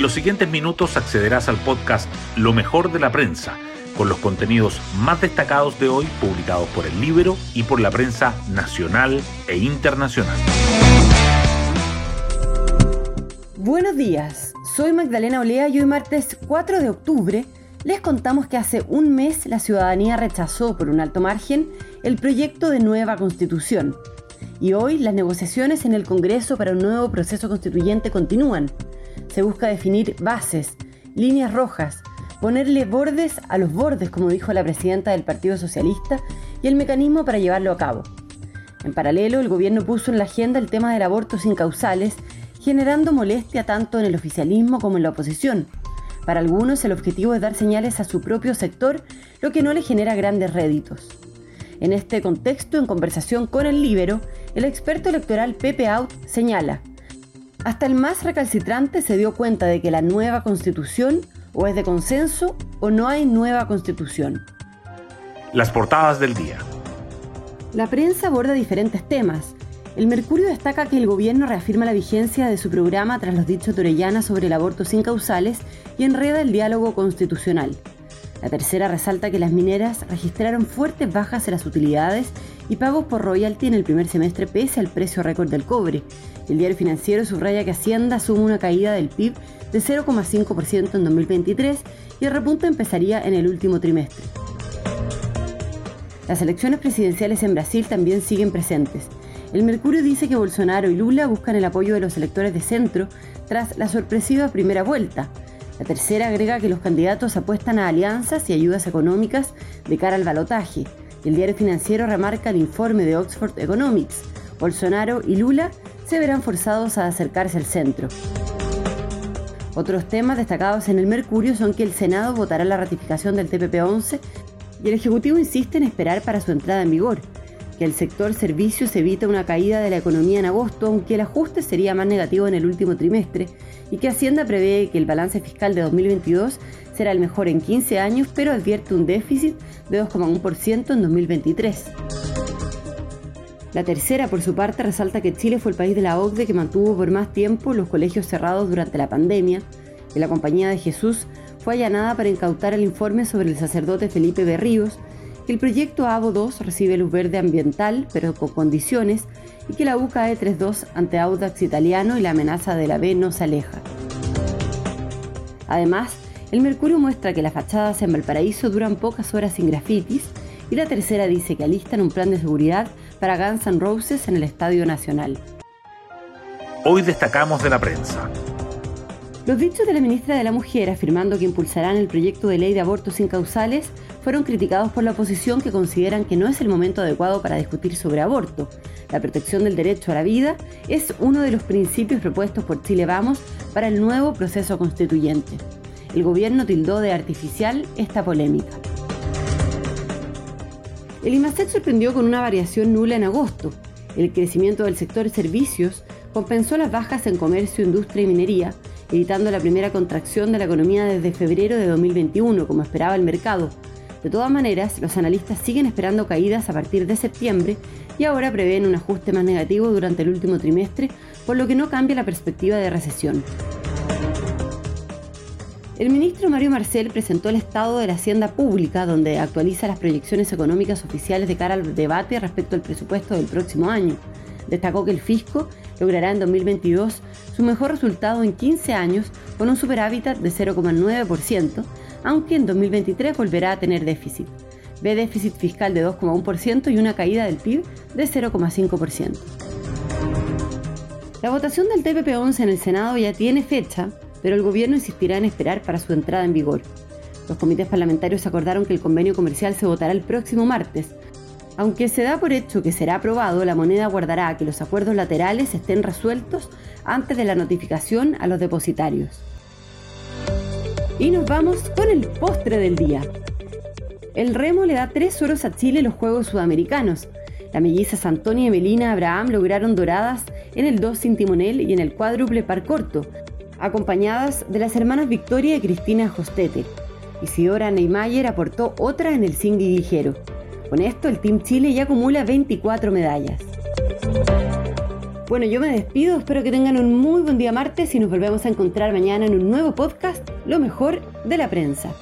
En los siguientes minutos accederás al podcast Lo mejor de la prensa, con los contenidos más destacados de hoy publicados por el libro y por la prensa nacional e internacional. Buenos días, soy Magdalena Olea y hoy martes 4 de octubre les contamos que hace un mes la ciudadanía rechazó por un alto margen el proyecto de nueva constitución. Y hoy las negociaciones en el Congreso para un nuevo proceso constituyente continúan. Se busca definir bases, líneas rojas, ponerle bordes a los bordes, como dijo la presidenta del Partido Socialista, y el mecanismo para llevarlo a cabo. En paralelo, el gobierno puso en la agenda el tema del aborto sin causales, generando molestia tanto en el oficialismo como en la oposición. Para algunos el objetivo es dar señales a su propio sector, lo que no le genera grandes réditos. En este contexto, en conversación con el Libero, el experto electoral Pepe Out señala, hasta el más recalcitrante se dio cuenta de que la nueva constitución o es de consenso o no hay nueva constitución. Las portadas del día. La prensa aborda diferentes temas. El Mercurio destaca que el gobierno reafirma la vigencia de su programa tras los dichos de Orellana sobre el aborto sin causales y enreda el diálogo constitucional. La tercera resalta que las mineras registraron fuertes bajas en las utilidades y pagos por royalty en el primer semestre pese al precio récord del cobre. El diario financiero subraya que Hacienda asume una caída del PIB de 0,5% en 2023 y el repunte empezaría en el último trimestre. Las elecciones presidenciales en Brasil también siguen presentes. El Mercurio dice que Bolsonaro y Lula buscan el apoyo de los electores de centro tras la sorpresiva primera vuelta. La tercera agrega que los candidatos apuestan a alianzas y ayudas económicas de cara al balotaje. El diario financiero remarca el informe de Oxford Economics. Bolsonaro y Lula se verán forzados a acercarse al centro. Otros temas destacados en el Mercurio son que el Senado votará la ratificación del TPP-11 y el Ejecutivo insiste en esperar para su entrada en vigor, que el sector servicios evita una caída de la economía en agosto, aunque el ajuste sería más negativo en el último trimestre, y que Hacienda prevé que el balance fiscal de 2022 será el mejor en 15 años, pero advierte un déficit de 2,1% en 2023. La tercera, por su parte, resalta que Chile fue el país de la OCDE que mantuvo por más tiempo los colegios cerrados durante la pandemia, que la Compañía de Jesús fue allanada para incautar el informe sobre el sacerdote Felipe Berríos, que el proyecto AVO 2 recibe luz verde ambiental, pero con condiciones, y que la UCAE 32 ante Audax italiano y la amenaza de la B no se aleja. Además, el Mercurio muestra que las fachadas en Valparaíso duran pocas horas sin grafitis y la tercera dice que alistan un plan de seguridad para Guns N' Roses en el Estadio Nacional. Hoy destacamos de la prensa. Los dichos de la ministra de la Mujer afirmando que impulsarán el proyecto de ley de abortos sin causales fueron criticados por la oposición que consideran que no es el momento adecuado para discutir sobre aborto. La protección del derecho a la vida es uno de los principios propuestos por Chile Vamos para el nuevo proceso constituyente. El gobierno tildó de artificial esta polémica. El IMASEC sorprendió con una variación nula en agosto. El crecimiento del sector servicios compensó las bajas en comercio, industria y minería, evitando la primera contracción de la economía desde febrero de 2021, como esperaba el mercado, de todas maneras, los analistas siguen esperando caídas a partir de septiembre y ahora prevén un ajuste más negativo durante el último trimestre, por lo que no cambia la perspectiva de recesión. El ministro Mario Marcel presentó el estado de la hacienda pública, donde actualiza las proyecciones económicas oficiales de cara al debate respecto al presupuesto del próximo año. Destacó que el fisco logrará en 2022 su mejor resultado en 15 años con un superávit de 0,9%, aunque en 2023 volverá a tener déficit. Ve déficit fiscal de 2,1% y una caída del PIB de 0,5%. La votación del TPP-11 en el Senado ya tiene fecha, pero el gobierno insistirá en esperar para su entrada en vigor. Los comités parlamentarios acordaron que el convenio comercial se votará el próximo martes. Aunque se da por hecho que será aprobado, la moneda guardará que los acuerdos laterales estén resueltos antes de la notificación a los depositarios. Y nos vamos con el postre del día. El remo le da tres oros a Chile en los Juegos Sudamericanos. La mellizas Antonia y Melina Abraham lograron doradas en el 2 sin timonel y en el cuádruple par corto, acompañadas de las hermanas Victoria y Cristina Hostete. Isidora Neymayer aportó otra en el single ligero. Con esto, el Team Chile ya acumula 24 medallas. Bueno, yo me despido, espero que tengan un muy buen día martes y nos volvemos a encontrar mañana en un nuevo podcast, Lo mejor de la prensa.